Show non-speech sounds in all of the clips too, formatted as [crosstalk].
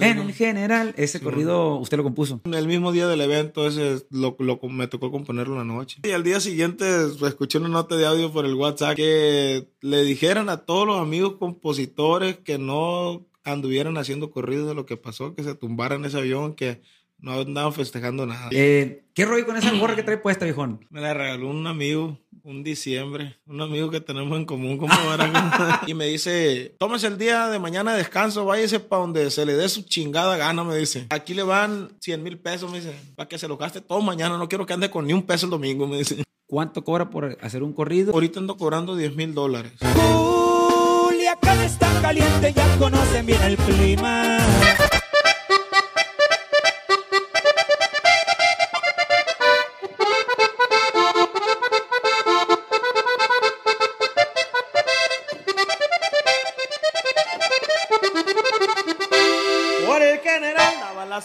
En el general, ese corrido usted lo compuso. El mismo día del evento, ese lo, lo- me tocó componerlo la noche. Y al día siguiente escuché una nota de audio por el WhatsApp que le dijeran a todos los amigos compositores que no anduvieran haciendo corridos de lo que pasó, que se tumbaran ese avión, que no andaban festejando nada. Eh, ¿Qué rollo con esa gorra que trae puesta, viejón? Me la regaló un amigo, un diciembre, un amigo que tenemos en común, como [laughs] y me dice, tómese el día de mañana de descanso, váyase para donde se le dé su chingada gana, me dice. Aquí le van 100 mil pesos, me dice, para que se lo gaste todo mañana, no quiero que ande con ni un peso el domingo, me dice. ¿Cuánto cobra por hacer un corrido? Ahorita ando cobrando 10 mil dólares. Culiacán está caliente, ya conocen bien el clima.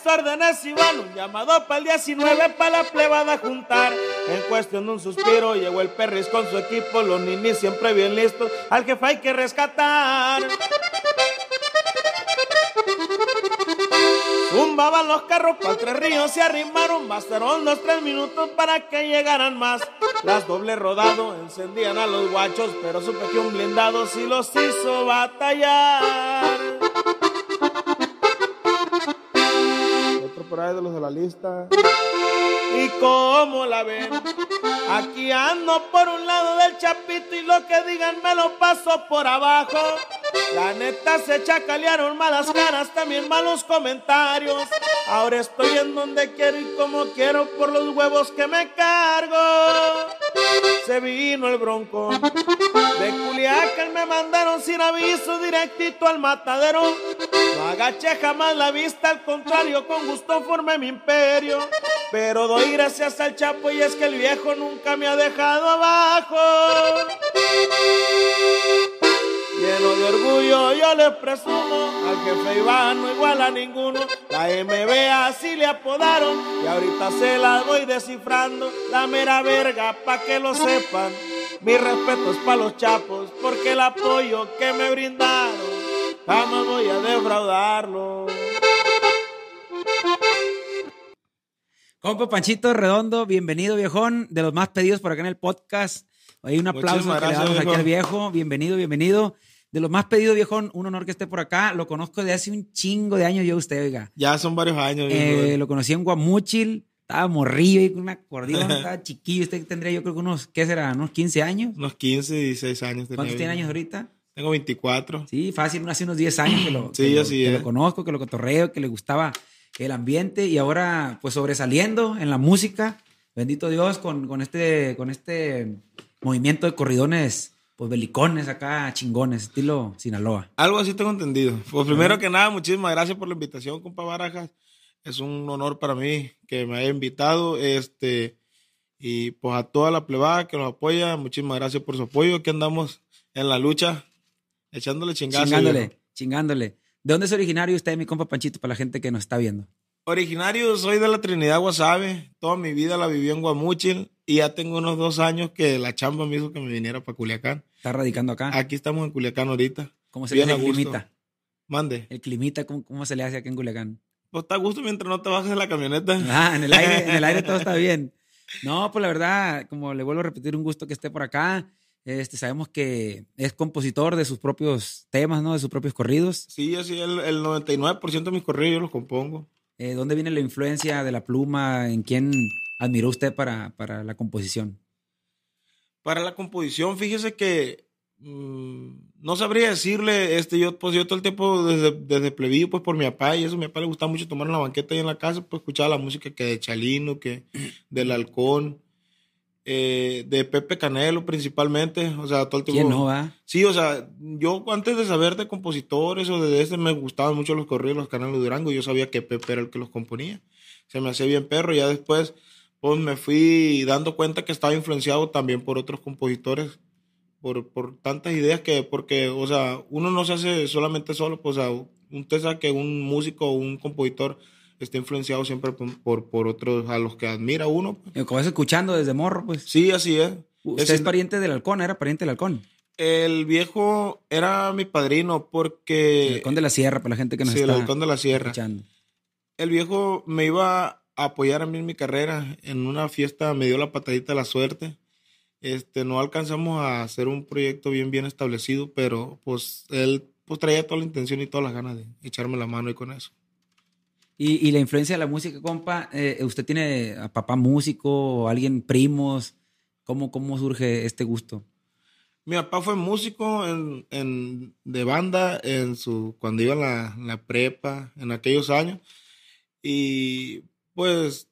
Órdenes y van un llamado para el 19 para la plebada juntar. En cuestión de un suspiro llegó el perris con su equipo, los ninis siempre bien listos, al jefe hay que rescatar. Zumbaban los carros para tres ríos se arrimaron, bastaron los tres minutos para que llegaran más. Las doble rodado encendían a los guachos, pero supe que un blindado sí los hizo batallar. Por ahí de los de la lista. ¿Y cómo la ven? Aquí ando por un lado del chapito y lo que digan me lo paso por abajo. La neta se chacalearon malas caras, también malos comentarios. Ahora estoy en donde quiero y como quiero por los huevos que me cargo. Se vino el bronco. De Culiacán me mandaron sin aviso directito al matadero. Agaché jamás la vista, al contrario, con gusto formé mi imperio. Pero doy gracias al Chapo y es que el viejo nunca me ha dejado abajo. Lleno de orgullo yo le presumo al jefe Iván no igual a ninguno. La MB así le apodaron y ahorita se la voy descifrando. La mera verga pa' que lo sepan. Mi respeto es pa' los chapos porque el apoyo que me brindaron jamás voy a defraudarlo. Compa Panchito Redondo, bienvenido, viejón, de los más pedidos por acá en el podcast. Hay un aplauso que le damos gracias, aquí al viejo. viejo. Bienvenido, bienvenido. De los más pedidos, viejón, un honor que esté por acá. Lo conozco de hace un chingo de años yo a usted, oiga. Ya son varios años. Eh, viejo. lo conocí en Guamúchil, estaba morrillo y con un acordeón, [laughs] estaba chiquillo. Usted tendría yo creo que unos, ¿qué será? ¿Unos 15 años? Unos 15, 16 años. tenía ¿Cuántos tiene viejo. años ahorita? Tengo 24. Sí, fácil, hace unos 10 años que lo, [clears throat] Sí, que lo- así que es. lo conozco, que lo cotorreo, que le gustaba el ambiente y ahora pues sobresaliendo en la música, bendito Dios, con, con este, con este movimiento de corridones, pues belicones acá, chingones, estilo Sinaloa. Algo así tengo entendido. Pues primero que nada, muchísimas gracias por la invitación, compa Barajas. Es un honor para mí que me haya invitado. Este, y pues a toda la plebada que nos apoya, muchísimas gracias por su apoyo. Aquí andamos en la lucha, echándole chingazo. Chingándole, chingándole. ¿De dónde es originario usted, mi compa Panchito, para la gente que nos está viendo? Originario, soy de la Trinidad Guasave. Toda mi vida la viví en Guamúchil. Y ya tengo unos dos años que la chamba me hizo que me viniera para Culiacán. Está radicando acá. Aquí estamos en Culiacán ahorita. ¿Cómo se le hace el gusto. climita? Mande. El climita, ¿cómo, cómo se le hace aquí en Culiacán? Pues está a gusto mientras no te bajes de la camioneta. Ah, en el aire, en el aire todo [laughs] está bien. No, pues la verdad, como le vuelvo a repetir, un gusto que esté por acá. Este, sabemos que es compositor de sus propios temas, ¿no? De sus propios corridos. Sí, así el, el 99% de mis corridos yo los compongo. Eh, ¿Dónde viene la influencia de la pluma? ¿En quién admiró usted para, para la composición? Para la composición, fíjese que mm, no sabría decirle, este, yo, pues yo todo el tiempo desde, desde plebillo, pues por mi papá y eso, a mi papá le gustaba mucho tomar en la banqueta y en la casa, pues escuchaba la música que de Chalino, que del Halcón, eh, de Pepe Canelo principalmente, o sea, todo el tiempo. ¿Quién no va? Sí, o sea, yo antes de saber de compositores o de este me gustaban mucho los corridos, los canales de Durango, yo sabía que Pepe era el que los componía. Se me hacía bien perro, ya después pues me fui dando cuenta que estaba influenciado también por otros compositores, por, por tantas ideas que, porque, o sea, uno no se hace solamente solo, pues, o sea, usted sabe que un músico o un compositor está influenciado siempre por, por, otros a los que admira uno. pues. Eh, Como vas escuchando desde morro, pues. Sí, así es. ¿Usted Es- es pariente del halcón? ¿Era pariente del halcón? El viejo era mi padrino porque... El Halcón de la Sierra, para la gente que nos Sí, el está Halcón de la Sierra. escuchando. El viejo me iba a apoyar a mí en mi carrera. En una fiesta me dio la patadita de la suerte. Este, no alcanzamos a hacer un proyecto bien, bien establecido, pero pues él pues traía toda la intención y todas las ganas de echarme la mano y con eso. Y, la influencia de la música, compa, eh, ¿usted tiene a papá músico alguien, primos? ¿Cómo, ¿Cómo surge este gusto? Mi papá fue músico en, en- de banda en su, cuando iba a la, la prepa, en aquellos años. Y pues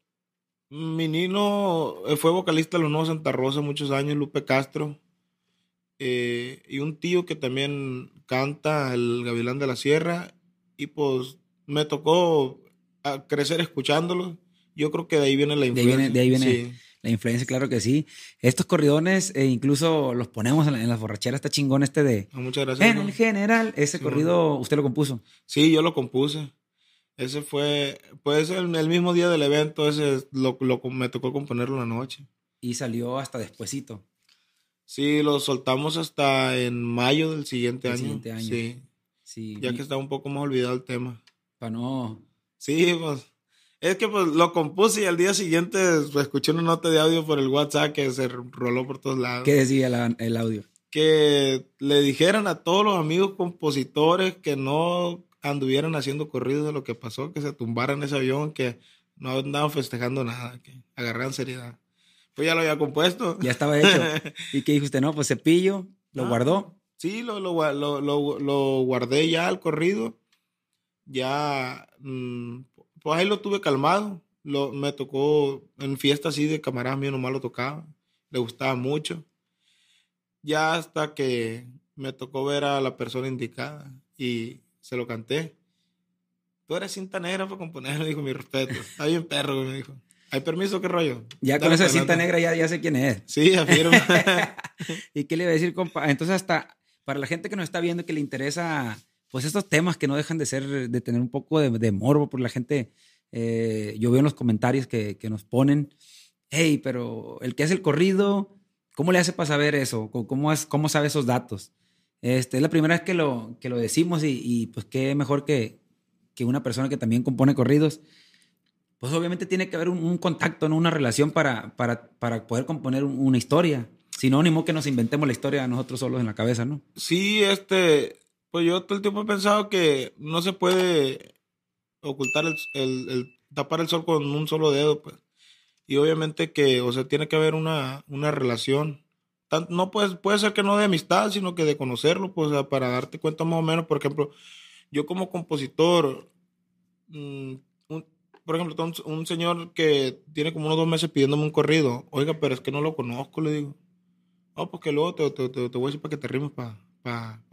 mi nino eh, fue vocalista de los Nuevos Santa Rosa muchos años, Lupe Castro. Eh, y un tío que también canta, el Gavilán de la Sierra. Y pues me tocó a crecer escuchándolo. Yo creo que de ahí viene la De ahí influencia. viene, de ahí viene Sí. la influencia, claro que sí. Estos corridones, eh, incluso los ponemos en, la- en las borracheras, está chingón este de... Ah, Muchas gracias. En el general, ese Sí, corrido usted lo compuso. Sí, yo lo compuse. Ese fue, pues el, el mismo día del evento, ese lo, lo- me tocó componerlo en la noche. Y salió hasta despuesito. Sí, lo soltamos hasta en mayo del siguiente año. siguiente año. Sí, Sí, ya que está un poco más olvidado el tema. Para no... Sí, pues, es que pues lo compuse y al día siguiente pues, escuché una nota de audio por el WhatsApp que se roló por todos lados. ¿Qué decía la- el audio? que le dijeran a todos los amigos compositores que no anduvieran haciendo corridos de lo que pasó, que se tumbaran ese avión, que no andaban festejando nada, que agarraran seriedad. Pues ya lo había compuesto. Ya estaba hecho. [laughs] ¿Y qué dijo usted? No, pues cepillo, lo Ah. guardó. Sí, lo, lo, lo- lo guardé ya al corrido. Ya, mm, pues ahí lo tuve calmado. Lo, me tocó en fiesta así de camaradas míos, nomás lo tocaba. Le gustaba mucho. Ya hasta que me tocó ver a la persona indicada y se lo canté. Tú eres cinta negra para componer, me [laughs] dijo mi respeto. Está bien perro, me dijo. ¿Hay permiso? ¿Qué rollo? Ya con Dale esa para cinta negra ya, ya sé quién es. Sí, afirma. [laughs] ¿Y qué le iba a decir, compa? Entonces, hasta para la gente que nos está viendo que le interesa, pues estos temas que no dejan de ser, de tener un poco de, de morbo por la gente, eh, yo veo en los comentarios que, que nos ponen, hey, pero el que hace el corrido, ¿cómo le hace para saber eso? ¿Cómo, es, cómo sabe esos datos? Este, es la primera vez que lo, que lo decimos y, y, pues qué mejor que, que una persona que también compone corridos. Pues obviamente tiene que haber un, un contacto, ¿no? una relación para, para, para poder componer un- una historia. Si no, ni que nos inventemos la historia nosotros solos en la cabeza, ¿no? Sí, este, pues yo todo el tiempo he pensado que no se puede ocultar el, el- tapar el sol con un solo dedo, pues. Y obviamente que, o sea, tiene que haber una, una relación. No puede, puede ser que no de amistad, sino que de conocerlo, pues, para darte cuenta más o menos, por ejemplo, yo como compositor, mm, por ejemplo, un, señor que tiene como unos dos meses pidiéndome un corrido, oiga, pero es que no lo conozco, le digo. No, porque luego te, te- te- te voy a decir para que te rimes, para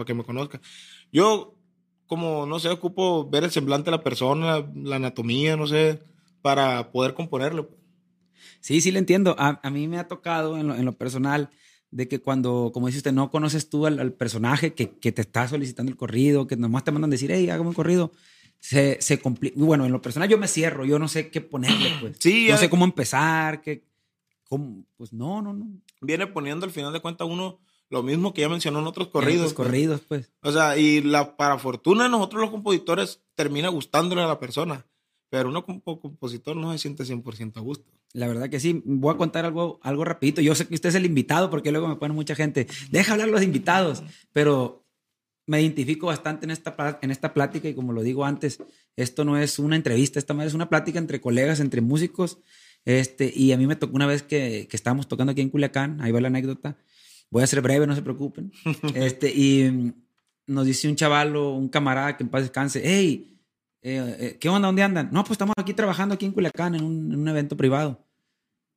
que me conozcas. Yo, como, no sé, ocupo ver el semblante de la persona, la anatomía, no sé, para poder componerlo. Sí, sí, le entiendo. A, a mí me ha tocado en lo, en lo personal de que cuando, como dice usted, no conoces tú al, al personaje que, que te está solicitando el corrido, que nomás te mandan decir, hey, hágame un corrido, se, se complica. Bueno, en lo personal yo me cierro, yo no sé qué ponerle, pues. Sí, no sé cómo empezar, qué, cómo, pues no, no, no. Viene poniendo al final de cuentas uno lo mismo que ya mencionó en otros corridos. Los pues. corridos, pues. O sea, y la, para fortuna de nosotros los compositores termina gustándole a la persona, pero uno como compositor no se siente 100% a gusto. La verdad que sí. Voy a contar algo, algo rapidito. Yo sé que usted es el invitado porque luego me pone mucha gente. Deja hablar los invitados. Pero me identifico bastante en esta, en esta plática y como lo digo antes, esto no es una entrevista, esta es una plática entre colegas, entre músicos. Este, y a mí me tocó una vez que, que estábamos tocando aquí en Culiacán, ahí va la anécdota. Voy a ser breve, no se preocupen. [laughs] Este, y mm, nos dice un chaval o un camarada que en paz descanse, hey, eh, eh, ¿qué onda? ¿Dónde andan? No, pues estamos aquí trabajando aquí en Culiacán en un, en un evento privado.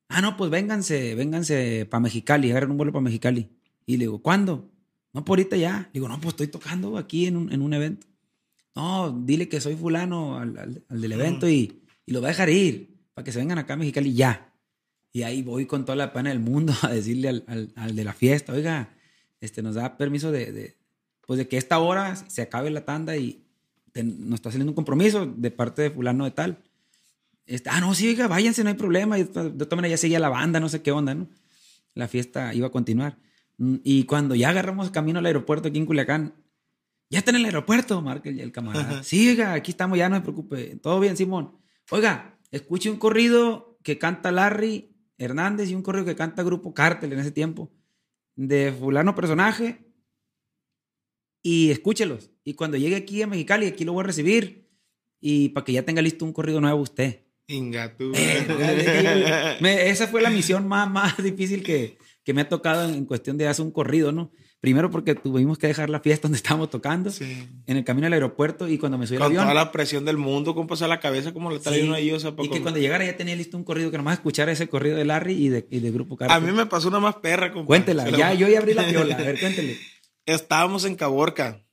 Ah, no, pues vénganse, vénganse para Mexicali, agarren un vuelo para Mexicali. Y le digo, ¿cuándo? No, por ahorita ya. Le digo, no, pues estoy tocando aquí en un, en un evento. No, dile que soy fulano al, al- al del evento y, y lo va a dejar ir para que se vengan acá a Mexicali ya. Y ahí voy con toda la pena del mundo [laughs] a decirle al, al- al de la fiesta, oiga, este, nos da permiso de, de, pues de que esta hora se acabe la tanda y te- nos está saliendo un compromiso de parte de fulano de tal. Este, ah, no, sí, oiga, váyanse, no hay problema. Y de to- de todas maneras ya seguía la banda, no sé qué onda, ¿no? La fiesta iba a continuar. Mm, Y cuando ya agarramos camino al aeropuerto aquí en Culiacán, ya está en el aeropuerto, marca el, el camarada. Sí, oiga, aquí estamos, ya no se preocupe. Todo bien, Simón. Oiga, escuche un corrido que canta Larry Hernández y un corrido que canta Grupo Cártel en ese tiempo, de fulano personaje, y escúchelos. Y cuando llegue aquí a Mexicali, aquí lo voy a recibir, y para que ya tenga listo un corrido nuevo usted. Inga tú. Eh, esa fue la misión más, más [laughs] difícil que, que me ha tocado en cuestión de hacer un corrido, ¿no? Primero porque tuvimos que dejar la fiesta [laughs] donde estábamos tocando, Sí. en el camino al aeropuerto, y cuando me subí al Con avión. toda la presión del mundo, compa, a la cabeza como le trae sí, uno ahí, o sea, y que cuando llegara ya tenía listo un corrido, que nomás escuchara ese corrido de Larry y de, y de Grupo A Cártel. mí me pasó una más perra, compa. Cuéntela, ya yo ya abrí la piola. A ver, [laughs] cuéntele. Estábamos en Caborca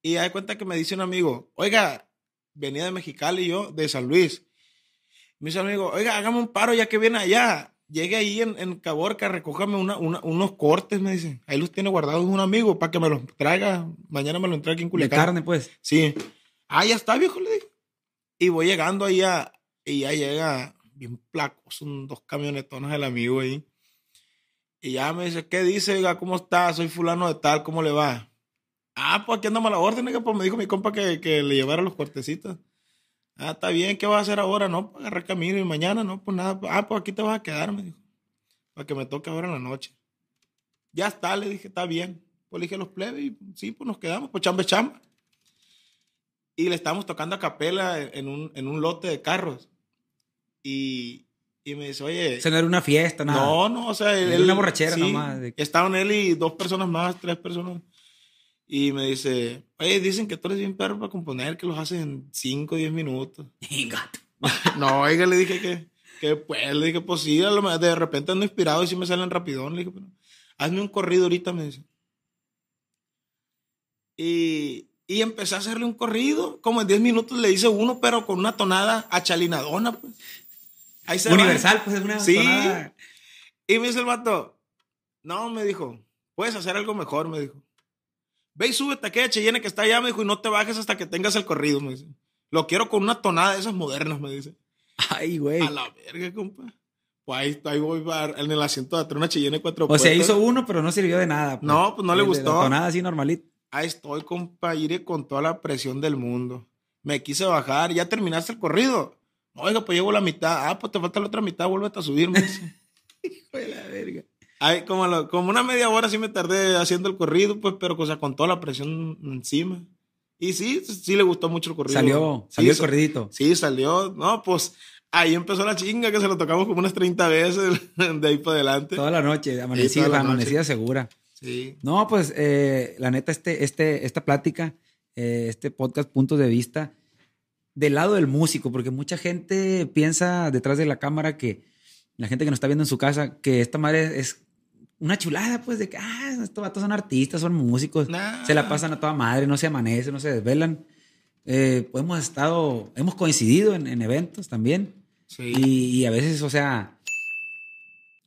y hay cuenta que me dice un amigo, oiga, venía de Mexicali y yo, de San Luis. Me dice un amigo, oiga, hágame un paro ya que viene allá. Llegue ahí en, en Caborca, recójame una- una- unos cortes, me dice. Ahí los tiene guardados un amigo para que me los traiga. Mañana me los entregue aquí en De Culiacán. carne, pues. Sí. Ah, ya está, viejo, le dije. Y voy llegando ahí a, y ya llega bien placoso, un- dos camionetones del amigo ahí. Y ya me dice, ¿qué dice? Oiga, ¿cómo está? Soy fulano de tal, ¿cómo le va? Ah, pues aquí andamos a la orden, oiga, pues me dijo mi compa que, que le llevara los cortecitos. Ah, está bien, ¿qué vas a hacer ahora? No, pues agarrar camino y mañana, no, pues nada. Ah, pues aquí te vas a quedar, me dijo. Para que me toque ahora en la noche. Ya está, le dije, está bien. Pues le dije a los plebes y sí, pues nos quedamos, pues chamba chamba. Y le estábamos tocando a capela en un, en un lote de carros. Y, y me dice, oye, O sea, no era una fiesta, nada. no, no, o sea, él, Era una borrachera nomás, de- Estaban él y dos personas más, tres personas. Y me dice, oye, dicen que tú eres bien perro para componer, que los haces en 5 o 10 minutos. [laughs] Gato. [laughs] no, oiga, le dije que, que pues, le dije, pues sí, a lo mejor de repente ando inspirado y sí me salen rapidón. Le dije, pero hazme un corrido ahorita, me dice. Y, y empecé a hacerle un corrido, como en 10 minutos le hice uno, pero con una tonada achalinadona, pues. Ahí se va. Universal, pues es una Sí. tonada. Y me dice el vato, no, me dijo, puedes hacer algo mejor, me dijo. Ve y súbete a aquella Cheyenne que está allá, me dijo, y no te bajes hasta que tengas el corrido, me dice. Lo quiero con una tonada de esas modernas, me dice. Ay, güey. A la verga, compa. Pues ahí, ahí voy en el asiento de atrás, una Cheyenne cuatro O sea, hizo uno, pero no sirvió de nada. No, pues no le gustó. la tonada así normalito. Ahí estoy, compa, iré con toda la presión del mundo. Me quise bajar, ya terminaste el corrido. Oiga, pues llevo la mitad. Ah, pues te falta la otra mitad, vuélvete a subir, me dice. [laughs] Hijo de la verga. Ay, como, lo- como una media hora sí me tardé haciendo el corrido, pues, pero o sea, con toda la presión encima. Y sí, sí le gustó mucho el corrido. Salió, Sí, salió el corridito. Sí, salió. No, pues ahí empezó la chinga que se lo tocamos como unas 30 veces [laughs] de ahí para adelante. Toda la noche, amanecida, la noche. amanecida segura. Sí. No, pues eh, la neta, este, este, esta plática, eh, este podcast, puntos de vista, del lado del músico, porque mucha gente piensa detrás de la cámara que la gente que nos está viendo en su casa, que esta madre es una chulada, pues, de que, ah, estos vatos son artistas, son músicos, Nah. se la pasan a toda madre, no se amanecen, no se desvelan. Eh, pues hemos estado, hemos coincidido en, en eventos también. Sí. Y, y a veces, o sea,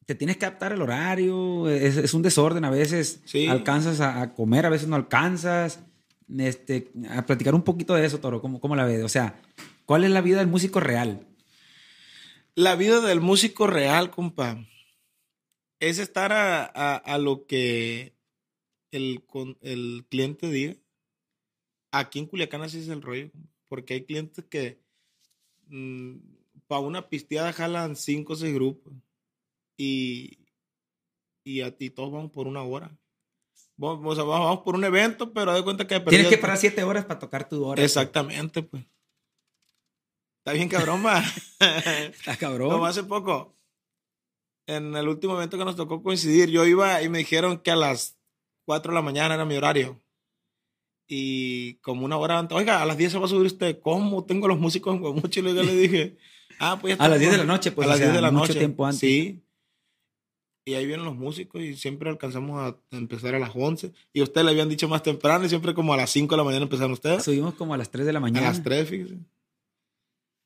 te tienes que adaptar al horario, es, es un desorden, a veces Sí. alcanzas a, a comer, a veces no alcanzas. Este, a platicar un poquito de eso, Toro, ¿cómo, cómo la ves? O sea, ¿cuál es la vida del músico real? La vida del músico real, compa, es estar a, a- a lo que el, con- el cliente diga. Aquí en Culiacán así es el rollo, porque hay clientes que para una pisteada jalan cinco o seis grupos y, y a ti todos vamos por una hora. Vamos, o sea, vamos vamos por un evento, pero de cuenta que... Tienes que parar siete horas para tocar tu hora. Exactamente, pues. Está bien cabrón, va. [laughs] Está cabrón. Como hace poco, en el último evento que nos tocó coincidir, yo iba y me dijeron que a las 4 de la mañana era mi horario. Y como una hora antes, oiga, a las 10 se va a subir usted. ¿Cómo? Tengo los músicos en Guamuchi. Y luego le dije, ah, pues ya A las está, 10 de la noche, pues, A las o sea, 10 de la mucho noche. tiempo antes. Sí. Y ahí vienen los músicos y siempre alcanzamos a empezar a las 11. Y ustedes le habían dicho más temprano y siempre como a las 5 de la mañana empezaron ustedes. Subimos como a las 3 de la A mañana. las 3, fíjese.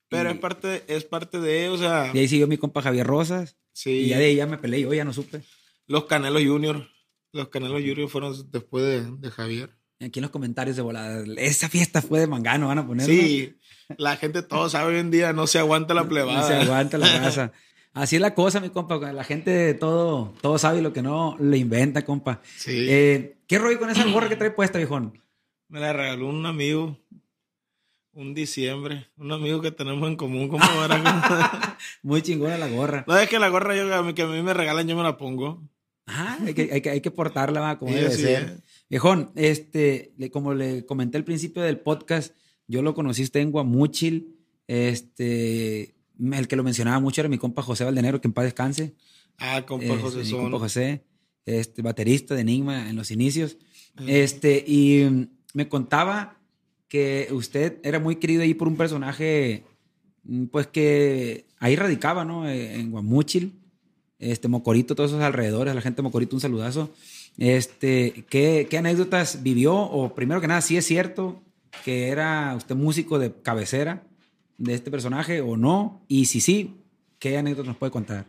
Pero Y- es parte, es parte de, o sea, Y ahí siguió mi compa Javier Rosas. sí. Y ya de ahí ya me peleé, yo ya no supe. Los Canelos Junior. Los Canelos Junior fueron después de, de Javier. Aquí en los comentarios de volada. Esa fiesta fue de Mangano, van a poner. Sí, la gente todo sabe hoy en día, no se aguanta la plebada. No se aguanta la [laughs] raza. Así es la cosa, mi compa. La gente todo, todo sabe lo que no le inventa, compa. Sí. Eh, ¿Qué rollo con esa gorra que trae puesta, viejón? Me la regaló un amigo un diciembre. Un amigo que tenemos en común. como ahora? [laughs] Muy chingona la gorra. no, es que la gorra yo, que a mí me regalan, yo me la pongo. Ah, hay que, hay que, hay que portarla va, como Sí, debe así ser. es. Viejón, este, como le comenté al principio del podcast, yo lo conociste en Guamúchil. Este, el que lo mencionaba mucho era mi compa José Valdenero, que en paz descanse. Ah, compa Este, José mi compa José, este, baterista de Enigma en los inicios. Este, y mm, me contaba que usted era muy querido ahí por un personaje, mm, pues que ahí radicaba, ¿no? Eh, En Guamúchil, este, Mocorito, todos esos alrededores, la gente de Mocorito, un saludazo. Este, ¿qué, qué anécdotas vivió? O primero que nada, si es cierto que era usted músico de cabecera de este personaje o no? Y si sí, ¿qué anécdotas nos puede contar?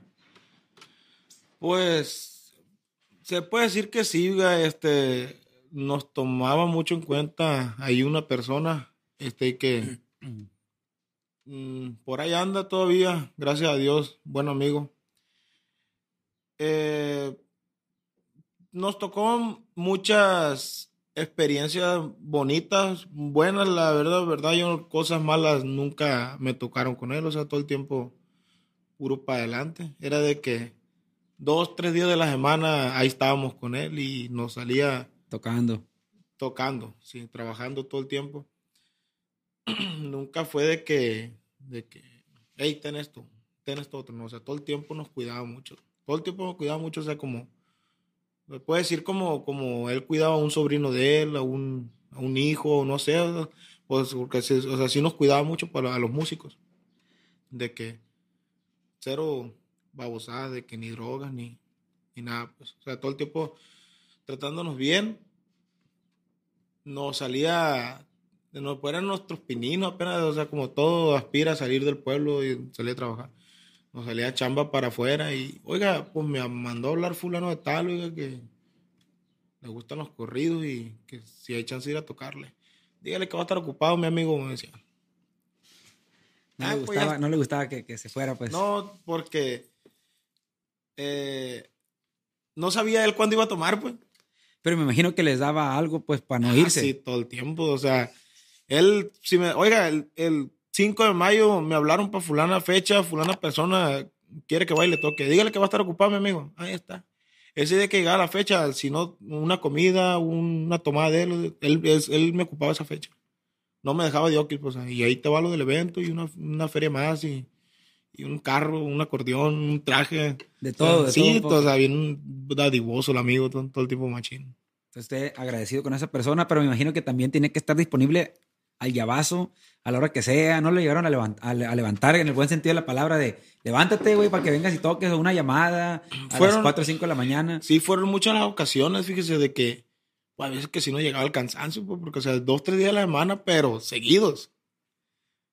Pues se puede decir que sí, este, nos tomaba mucho en cuenta ahí una persona, este, que [clears throat] mm, por ahí anda todavía, gracias a Dios, buen amigo. Eh, nos tocó muchas experiencias bonitas, buenas, la verdad, verdad, yo cosas malas nunca me tocaron con él, o sea, todo el tiempo puro para adelante. Era de que dos, tres días de la semana ahí estábamos con él y nos salía Tocando. tocando, sí, trabajando todo el tiempo. [clears throat] Nunca fue de que, de que, hey, ten esto, ten esto otro, no, o sea, todo el tiempo nos cuidaba mucho, todo el tiempo nos cuidaba mucho, o sea, como, me puede decir como, como él cuidaba a un sobrino de él, a un, a un hijo, no sé, pues, porque, o sea, sí nos cuidaba mucho para a los músicos, de que cero babosadas, de que ni drogas, ni, ni nada, pues, o sea, todo el tiempo tratándonos bien, nos salía, nos eran nuestros pininos apenas, o sea, como todo aspira a salir del pueblo y salir a trabajar. Nos salía chamba para afuera y, oiga, pues me mandó a hablar fulano de tal, oiga, que le gustan los corridos y que si hay chance de ir a tocarle. Dígale que va a estar ocupado, mi amigo, me decía. No, Ah, le, pues gustaba, ya- no le gustaba que, que se fuera, pues. No, porque eh, no sabía él cuándo iba a tomar, pues. Pero me imagino que les daba algo, pues, para no Ah, irse. Sí, todo el tiempo. O sea, él, si me, oiga, el, el 5 de mayo me hablaron para fulana fecha, fulana persona quiere que vaya y le toque. Dígale que va a estar ocupado, mi amigo. Ahí está. Ese día que llegaba la fecha, si no, una comida, una tomada de él, él, él me ocupaba esa fecha. No me dejaba de okis, pues, y ahí te va lo del evento y una, una feria más y, y un carro, un acordeón, un traje. De todo, de sí, todo poco. o sea, bien dadivoso el amigo, todo, todo el tiempo machín. Entonces, usted agradecido con esa persona, pero me imagino que también tiene que estar disponible al llavazo a la hora que sea. No le llegaron a, levant- a le- a levantar en el buen sentido de la palabra de levántate, güey, para que vengas y toques una llamada a Fueron- las 4 o 5 de la mañana. Sí, fueron muchas las ocasiones, fíjese, de que pues, a veces que si no llegaba el cansancio, pues, porque, o sea, dos, tres días a la semana, pero seguidos.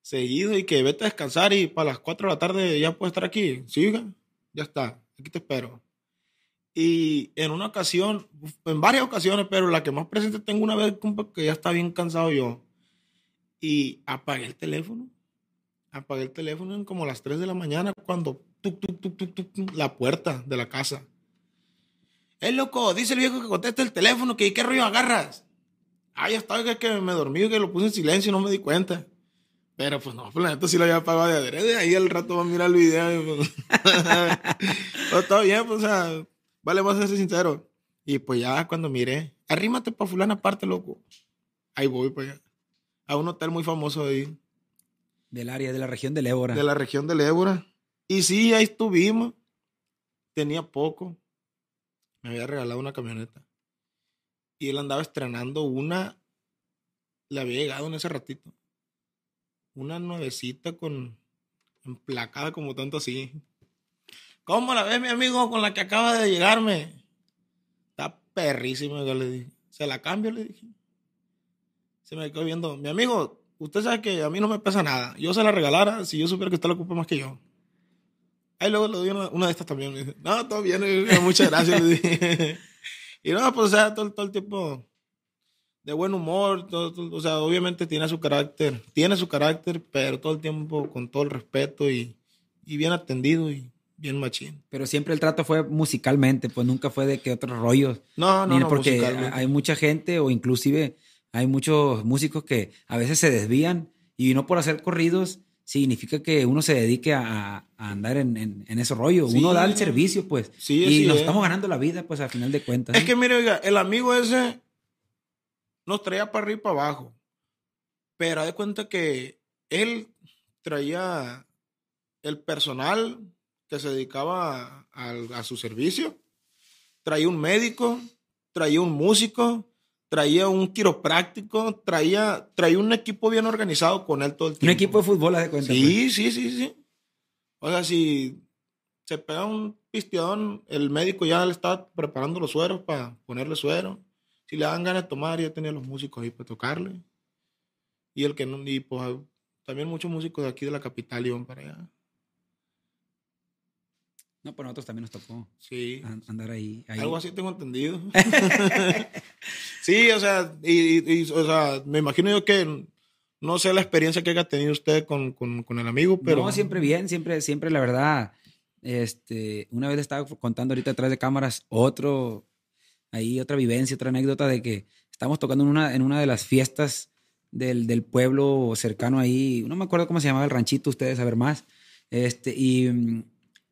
Seguidos y que vete a descansar y para las 4 de la tarde ya puedes estar aquí. Siga, ya está, aquí te espero. Y en una ocasión, en varias ocasiones, pero la que más presente tengo una vez, que ya está bien cansado yo. Y apagué el teléfono. Apagué el teléfono en como las 3 de la mañana cuando tuc, tuc, tuc, la puerta de la casa. Es loco, dice el viejo que conteste el teléfono, que qué rollo agarras. Ah, ya estaba, que, que me dormí, que lo puse en silencio y no me di cuenta. Pero pues no, pues la neta sí lo había apagado de adrede. Ahí al rato va a mirar el video. y, pues, [laughs] está bien, pues, o sea, vale más ser sincero. Y pues ya cuando miré, arrímate para fulana aparte, loco. Ahí voy para allá. A un hotel muy famoso ahí, Del área, de la región del Ébora. de la región del Ébora. Y sí, ahí estuvimos. Tenía poco. Me había regalado una camioneta. Y él andaba estrenando una. Le había llegado en ese ratito. Una nuevecita con. emplacada como tanto así. ¿Cómo la ves, mi amigo, con la que acaba de llegarme? Está perrísima, yo le dije. ¿Se la cambio? Le dije. Se me quedó viendo. Mi amigo, usted sabe que a mí no me pesa nada. Yo se la regalara si yo supiera que usted la ocupa más que yo. Ahí luego le doy una, de estas también. No, todo bien, muchas gracias. le dije. [laughs] Y no, pues, o sea, todo, todo el tiempo de buen humor. todo- todo- o sea, obviamente tiene su carácter. Tiene su carácter, pero todo el tiempo con todo el respeto y, y bien atendido. Y bien machín. Pero siempre el trato fue musicalmente, pues nunca fue de que otros rollos. No, no, Ni- no, porque hay mucha gente o inclusive hay muchos músicos que a veces se desvían y no por hacer corridos significa que uno se dedique a, a andar en, en, en ese rollo. Sí. Uno da el servicio, pues. Sí, y así nos es. estamos ganando la vida, pues, a final de cuentas. Es ¿no? que mire, oiga, el amigo ese nos traía para arriba y para abajo. Pero haz de cuenta que él traía el personal que se dedicaba a, su servicio, traía un médico, traía un músico, traía un quiropráctico, traía, traía un equipo bien organizado con él todo el Un tiempo. equipo de fútbol, haz de cuenta. pues. Sí, sí, sí, sí. O sea, si se pega un pisteadón, el médico ya le está preparando los sueros para ponerle suero. Si le dan ganas de tomar, ya tenía los músicos ahí para tocarle. Y el que no, y pues también muchos músicos de aquí de la capital iban para allá. No, pero nosotros también nos tocó Sí. an- andar ahí. ahí. Algo así tengo entendido. [laughs] sí, o sea, y, o sea, me imagino yo que no sé la experiencia que haya tenido usted con, con- con el amigo, pero. No, siempre bien, siempre, siempre, la verdad. Este, una vez estaba contando ahorita atrás de cámaras otro, ahí otra vivencia, otra anécdota de que estábamos tocando en una, en una de las fiestas del, del pueblo cercano ahí, no me acuerdo cómo se llamaba el ranchito, ustedes saber más. Este, y mm,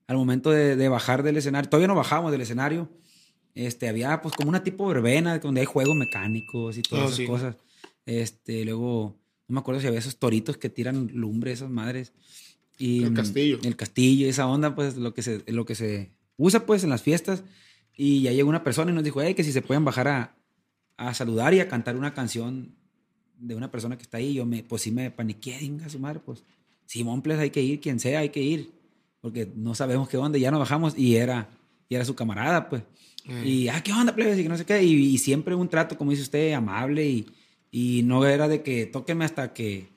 al momento de, de bajar del escenario, todavía no bajamos del escenario, este, había pues como una tipo verbena donde hay juegos mecánicos y todas Ah, esas sí. cosas. Este, luego, no me acuerdo si había esos toritos que tiran lumbre, esas madres. Y, El mm, castillo. El castillo, esa onda, pues lo que se, lo que se usa pues en las fiestas. Y ya llegó una persona y nos dijo, hey, que si se pueden bajar a, a saludar y a cantar una canción de una persona que está ahí. Yo me, pues sí me paniqué, dinga su madre, pues. Simón, pues hay que ir, quien sea, hay que ir. Porque no sabemos qué onda, ya nos bajamos y era, y era su camarada, pues. Eh, Y, ah, ¿qué onda, plebes? Y que no sé qué. Y, y siempre un trato, como dice usted, amable. Y, y no era de que tóquenme hasta que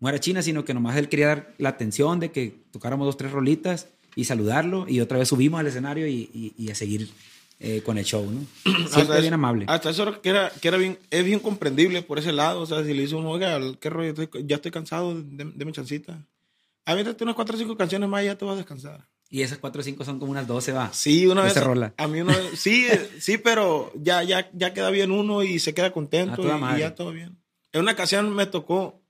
muera China, sino que nomás él quería dar la atención de que tocáramos dos, tres rolitas y saludarlo. Y otra vez subimos al escenario y, y- y a seguir eh, con el show, ¿no? [clears throat] Siempre Hasta bien amable. Hasta eso que era, que era bien, es bien comprendible por ese lado. O sea, si le dice uno, oiga, qué rollo, Estoy- ya estoy cansado, de, de mi chancita. Aviéntate unas cuatro o cinco canciones más y ya te vas a descansar. Y esas cuatro o cinco son como unas 12, va. Sí, una vez. Rola. A mí una vez, sí, eh, [laughs] sí, pero ya, ya, ya queda bien uno y se queda A contento y- y, ya todo bien. En una ocasión me tocó,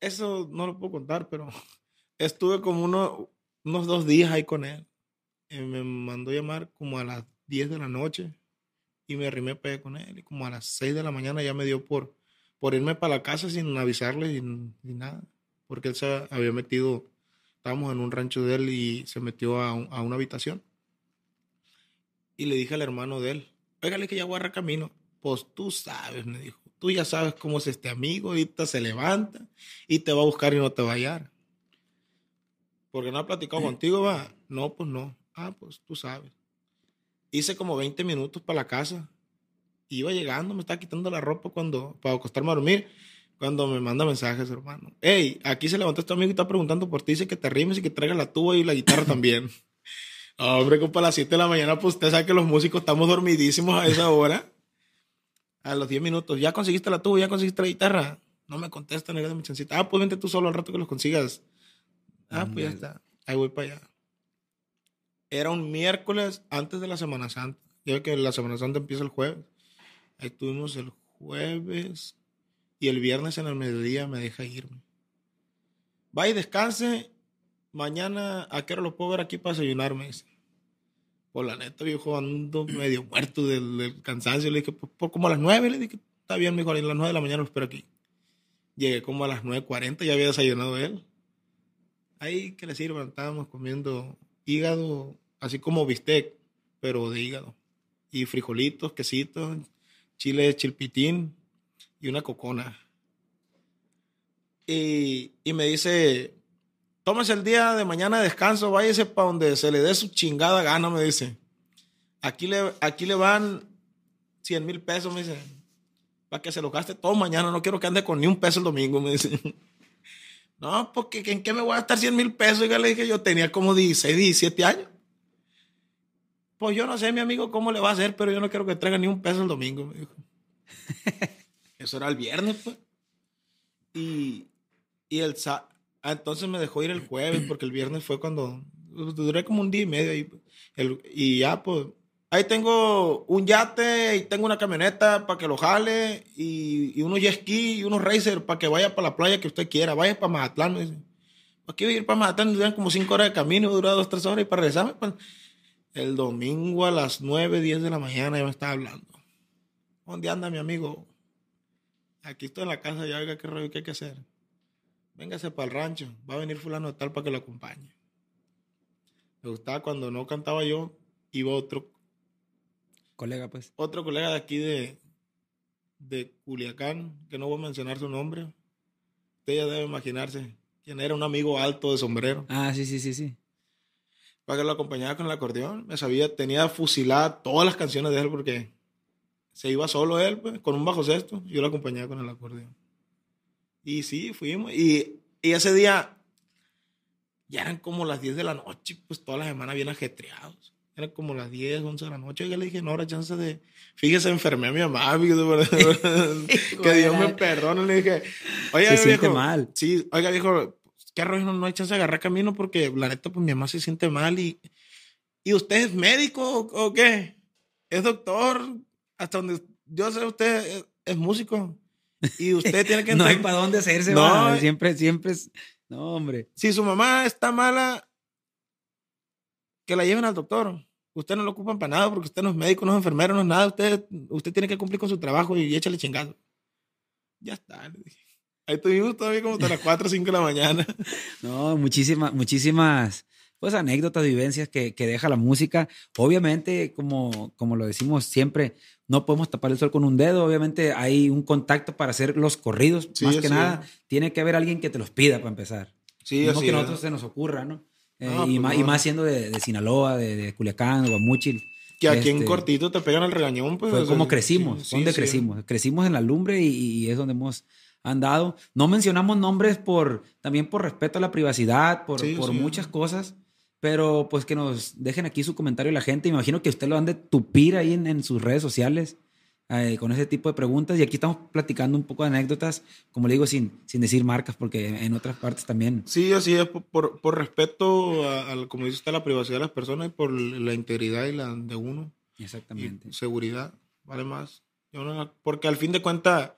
eso no lo puedo contar, pero [laughs] estuve como uno, unos dos días ahí con él. Me mandó llamar como a las 10 de la noche y me arrimé para allá con él. Y como a las 6 de la mañana ya me dio por, por irme para la casa sin avisarle ni nada. Porque él se había metido, estábamos en un rancho de él y se metió a, un- a una habitación. Y le dije al hermano de él, óigale que ya agarra camino. Pues tú sabes, me dijo. Tú ya sabes cómo es este amigo. Ahorita se levanta y te va a buscar y no te va a hallar. Porque no ha platicado contigo, va. No, pues no. Ah, pues tú sabes. Hice como 20 minutos para la casa. Iba llegando, me estaba quitando la ropa cuando, para acostarme a dormir. Cuando me manda mensajes, hermano. Hey, aquí se levantó este amigo y está preguntando por ti. Dice que te rimes y que traigas la tuba y la guitarra también. [laughs] Hombre, como a las 7 de la mañana, pues usted sabe que los músicos estamos dormidísimos a esa hora. A los 10 minutos, ¿ya conseguiste la tuba? ¿Ya conseguiste la guitarra? No me contesta, negra de mi chancita. Ah, pues vente tú solo al rato que los consigas. Ah, pues ya está. Ahí voy para allá. Era un miércoles antes de la Semana Santa. Ya que la Semana Santa empieza el jueves. Ahí estuvimos el jueves. Y el viernes en el mediodía me deja irme. Va y descanse. Mañana, ¿a qué hora lo puedo ver aquí para desayunar? Me dice. Por la neta, viejo, ando [clears throat] medio muerto del, del cansancio. Le dije, pues, por como a las nueve. Le dije, está bien, mejor. A las nueve de la mañana lo espero aquí. Llegué como a las 9.40, ya había desayunado él. Ahí que le sirvan, estábamos comiendo hígado, así como bistec, pero de hígado. Y frijolitos, quesitos, chile chilpitín y una cocona. Y, y me dice, tómese el día de mañana de descanso, váyase para donde se le dé su chingada gana, me dice. Aquí le, aquí le van 100 mil pesos, me dice, para que se lo gaste todo mañana, no quiero que ande con ni un peso el domingo, me dice. [laughs] No, porque ¿en qué me voy a gastar 100 mil pesos? Y le dije, yo tenía como 16, 17 años. Pues yo no sé, mi amigo, cómo le va a hacer, pero yo no quiero que traiga ni un peso el domingo, me dijo. [laughs] Eso era el viernes, pues. Y, y el sa- Ah, entonces me dejó ir el jueves porque el viernes fue cuando pues, duré como un día y medio ahí. El- y ya, pues, ahí tengo un yate y tengo una camioneta para que lo jale y, y unos jet ski y unos racer para que vaya para la playa que usted quiera. Vaya para Mazatlán, me dice. ¿Para qué ir para Mazatlán? Duran como cinco horas de camino, dura dos, tres horas y para regresarme, pues, el domingo a las nueve, diez de la mañana ya me estaba hablando. ¿Dónde anda mi amigo? Aquí estoy en la casa, ya oiga qué rollo, qué hay que hacer. Véngase para el rancho, va a venir fulano de tal para que lo acompañe. Me gustaba cuando no cantaba yo, iba otro, Colega, pues. otro colega de aquí de, de Culiacán, que no voy a mencionar su nombre. Usted ya debe imaginarse quién era, un amigo alto de sombrero. Ah, sí, sí, sí, sí. Para que lo acompañara con el acordeón. Me sabía, tenía fusiladas todas las canciones de él porque se iba solo él, pues, con un bajo sexto. Yo lo acompañaba con el acordeón. Y sí, fuimos. Y, y ese día ya eran como las 10 de la noche, pues toda la semana bien ajetreados. Eran como las 10, 11 de la noche. Y yo le dije, no, ahora chance de. Fíjese, enfermé a mi mamá. [laughs] que Dios me perdone. Le dije, oiga, Se viejo. mal. Sí, oiga, viejo, qué rollo, no, no hay chance de agarrar camino porque la neta, pues mi mamá se siente mal. Y, ¿y usted es médico o, o qué? ¿Es doctor? Hasta donde yo sé, usted es, es músico. Y usted tiene que [laughs] No hay para dónde hacerse, No, va. eh. Siempre, siempre es. No, hombre. Si su mamá está mala, que la lleven al doctor. Usted no lo ocupan para nada porque usted no es médico, no es enfermero, no es nada. Usted, usted tiene que cumplir con su trabajo y échale chingado. Ya está. le dije. Ahí estuvimos todavía como hasta las 4 o 5 de la mañana. [laughs] No, muchísimas, muchísimas, pues anécdotas, vivencias que, que deja la música. Obviamente, como, como lo decimos siempre, no podemos tapar el sol con un dedo. Obviamente hay un contacto para hacer los corridos. Sí, Más que nada, tiene que haber alguien que te los pida para empezar. Sí, no que a es. nosotros se nos ocurra, ¿no? Eh, No, y, pues más, no. y más siendo de, de Sinaloa, de, de Culiacán, de Guamúchil. Que aquí en Este, cortito te pegan el regañón. Pues, fue como crecimos, sí, fue donde sí, sí. crecimos. Crecimos en la lumbre y, y es donde hemos andado. No mencionamos nombres por también por respeto a la privacidad, por, Sí, por sí. muchas cosas, pero pues que nos dejen aquí su comentario la gente. Me imagino que usted lo han de tupir ahí en, en sus redes sociales eh, con ese tipo de preguntas y aquí estamos platicando un poco de anécdotas, como le digo, sin, sin decir marcas, porque en otras partes también. Sí, así es, por, por, por respeto a, al- como dice usted, a la privacidad de las personas y por la integridad y la de uno. Exactamente. y seguridad, vale más. Porque al fin de cuentas,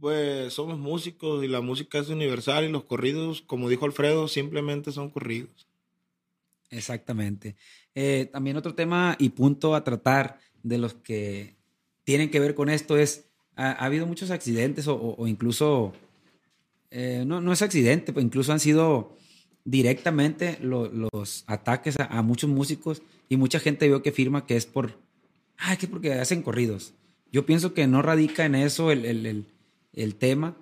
pues somos músicos y la música es universal y los corridos, como dijo Alfredo, simplemente son corridos. Exactamente. Eh, también otro tema y punto a tratar de los que tienen que ver con esto es, ha, ha habido muchos accidentes o, incluso, eh, no, no es accidente, pues incluso han sido directamente lo- los ataques a, muchos músicos y mucha gente veo que firma que es por, ah, que porque hacen corridos. Yo pienso que no radica en eso el- el- el tema.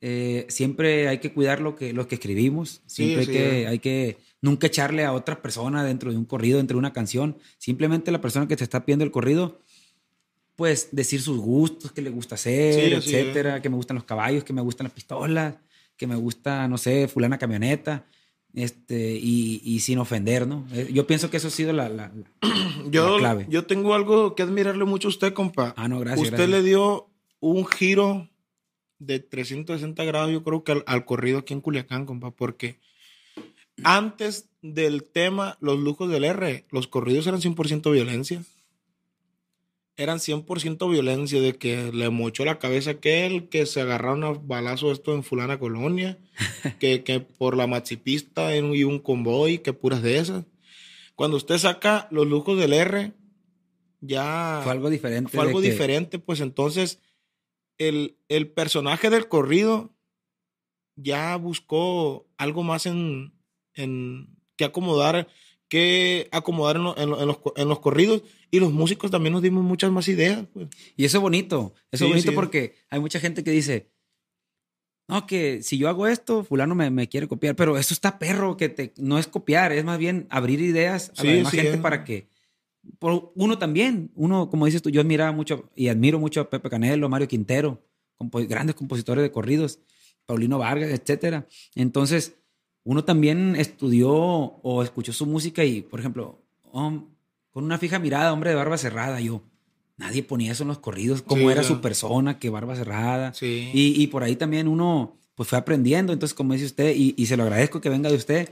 Eh, siempre hay que cuidar lo que, lo que escribimos. Siempre sí, hay, que, eh. hay que nunca echarle a otra persona dentro de un corrido, dentro de una canción. Simplemente la persona que te está pidiendo el corrido, pues decir sus gustos, qué le gusta hacer, Sí, etcétera, que me gustan los caballos, que me gustan las pistolas, que me gusta, no sé, fulana camioneta, este, y, y sin ofender, ¿no? Eh, Yo pienso que eso ha sido la, la- la- [clears throat] Yo, la clave. yo tengo algo que admirarle mucho a usted, compa. Ah, no, gracias. usted gracias. le dio un giro de 360 grados, yo creo que al, al corrido aquí en Culiacán, compa, porque antes del tema Los Lujos del R, los corridos eran 100% violencia. Eran 100% violencia de que le mochó la cabeza aquel, que se agarraron a balazo esto en fulana colonia, [laughs] que, que por la maxipista en- y un convoy, que puras de esas. Cuando usted saca Los Lujos del R, ya Fue algo diferente. fue algo que- diferente, pues entonces el, el personaje del corrido ya buscó algo más en, en que acomodar, que acomodar en, lo- en lo- en los, en los corridos y los músicos también nos dimos muchas más ideas. Pues. Y eso es bonito. Eso Sí, es bonito sí. porque hay mucha gente que dice, no, que si yo hago esto, fulano me, me quiere copiar, pero eso está perro, que te, no es copiar, es más bien abrir ideas a Sí, la demás gente para que, por uno también, uno, como dices tú, yo admiraba mucho y admiro mucho a Pepe Canelo, Mario Quintero, grandes compositores de corridos, Paulino Vargas, etcétera. Entonces, uno también estudió o escuchó su música y, por ejemplo, hom- con una fija mirada, hombre de barba cerrada, yo, nadie ponía eso en los corridos, cómo Sí, era su persona, que barba cerrada. Sí. Y, y por ahí también uno, pues pues fue aprendiendo. Entonces, como dice usted, y, y se lo agradezco que venga de usted,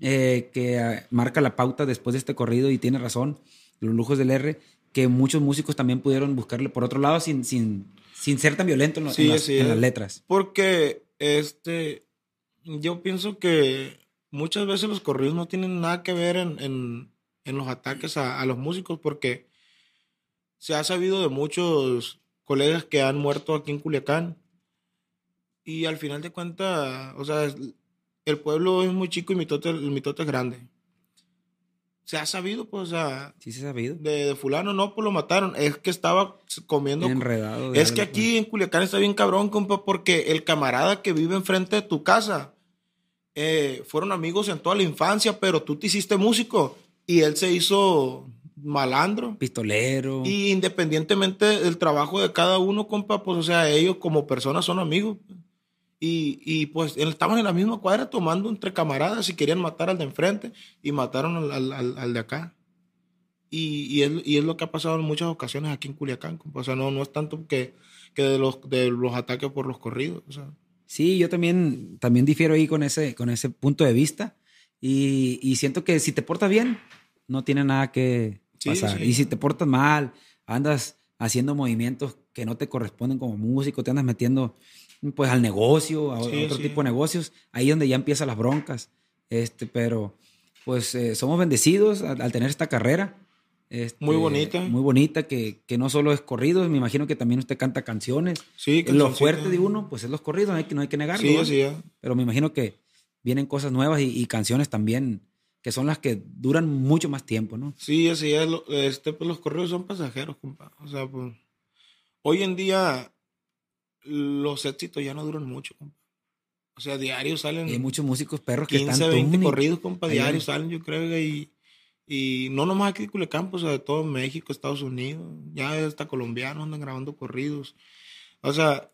eh, que ah, marca la pauta después de este corrido y tiene razón, los lujos del R, que muchos músicos también pudieron buscarle por otro lado sin, sin, sin ser tan violento en, las, sí, en las letras. Porque, este, yo pienso que muchas veces los corridos no tienen nada que ver en, en- en los ataques a, a los músicos porque se ha sabido de muchos colegas que han muerto aquí en Culiacán y al final de cuentas, o sea, el pueblo es muy chico y mitote, el mitote es grande. Se ha sabido, pues, o sea, Sí, se ha sabido. de, de fulano no, pues lo mataron. Es que estaba comiendo Enredado. es que aquí en Culiacán está bien cabrón, compa, porque el camarada que vive enfrente de tu casa eh, fueron amigos en toda la infancia, pero tú te hiciste músico y él se hizo malandro. Pistolero. Y independientemente del trabajo de cada uno, compa, pues, o sea, ellos como personas son amigos. Y, y, pues estaban en la misma cuadra tomando entre camaradas y querían matar al de enfrente y mataron al, al- al- de acá. Y, y es, y es lo que ha pasado en muchas ocasiones aquí en Culiacán. O sea, no, no es tanto que, que de, los, de los ataques por los corridos. O sea, Sí, yo también, también difiero ahí con ese, con ese punto de vista. Y, y siento que si te portas bien, no tiene nada que Sí, pasar. sí. Y si te portas mal, andas haciendo movimientos que no te corresponden como músico, te andas metiendo pues al negocio, a, Sí, otro sí. tipo de negocios, ahí donde ya empiezan las broncas. Este, pero pues eh, somos bendecidos al, al tener esta carrera. Este, Muy bonita. Muy bonita, que, que no solo es corridos, me imagino que también usted canta canciones. sí, lo cancioncita. fuerte de uno, pues es los corridos, no hay que, no hay que negarlo. Sí, ¿no? así es. Pero me imagino que vienen cosas nuevas y, y canciones también que son las que duran mucho más tiempo, ¿no? Sí, así es. lo- Este, pues los correos son pasajeros, compa. O sea, pues, hoy en día los éxitos ya no duran mucho, compa. O sea, diarios salen Y hay muchos músicos perros que 15, están 20 tuning. corridos, compa, salen, yo creo, y, y no nomás aquí de Culiacán, pues, o sea, de todo México, Estados Unidos, ya hasta colombianos andan grabando corridos. O sea,